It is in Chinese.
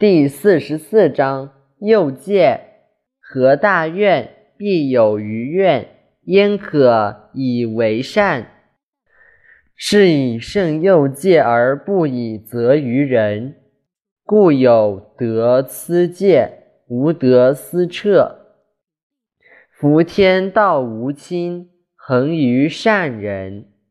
第四十四章：又戒，何大怨？必有余怨，焉可以为善？是以圣又戒而不以责于人。故有得思戒，无得思彻。夫天道无亲，恒于善人。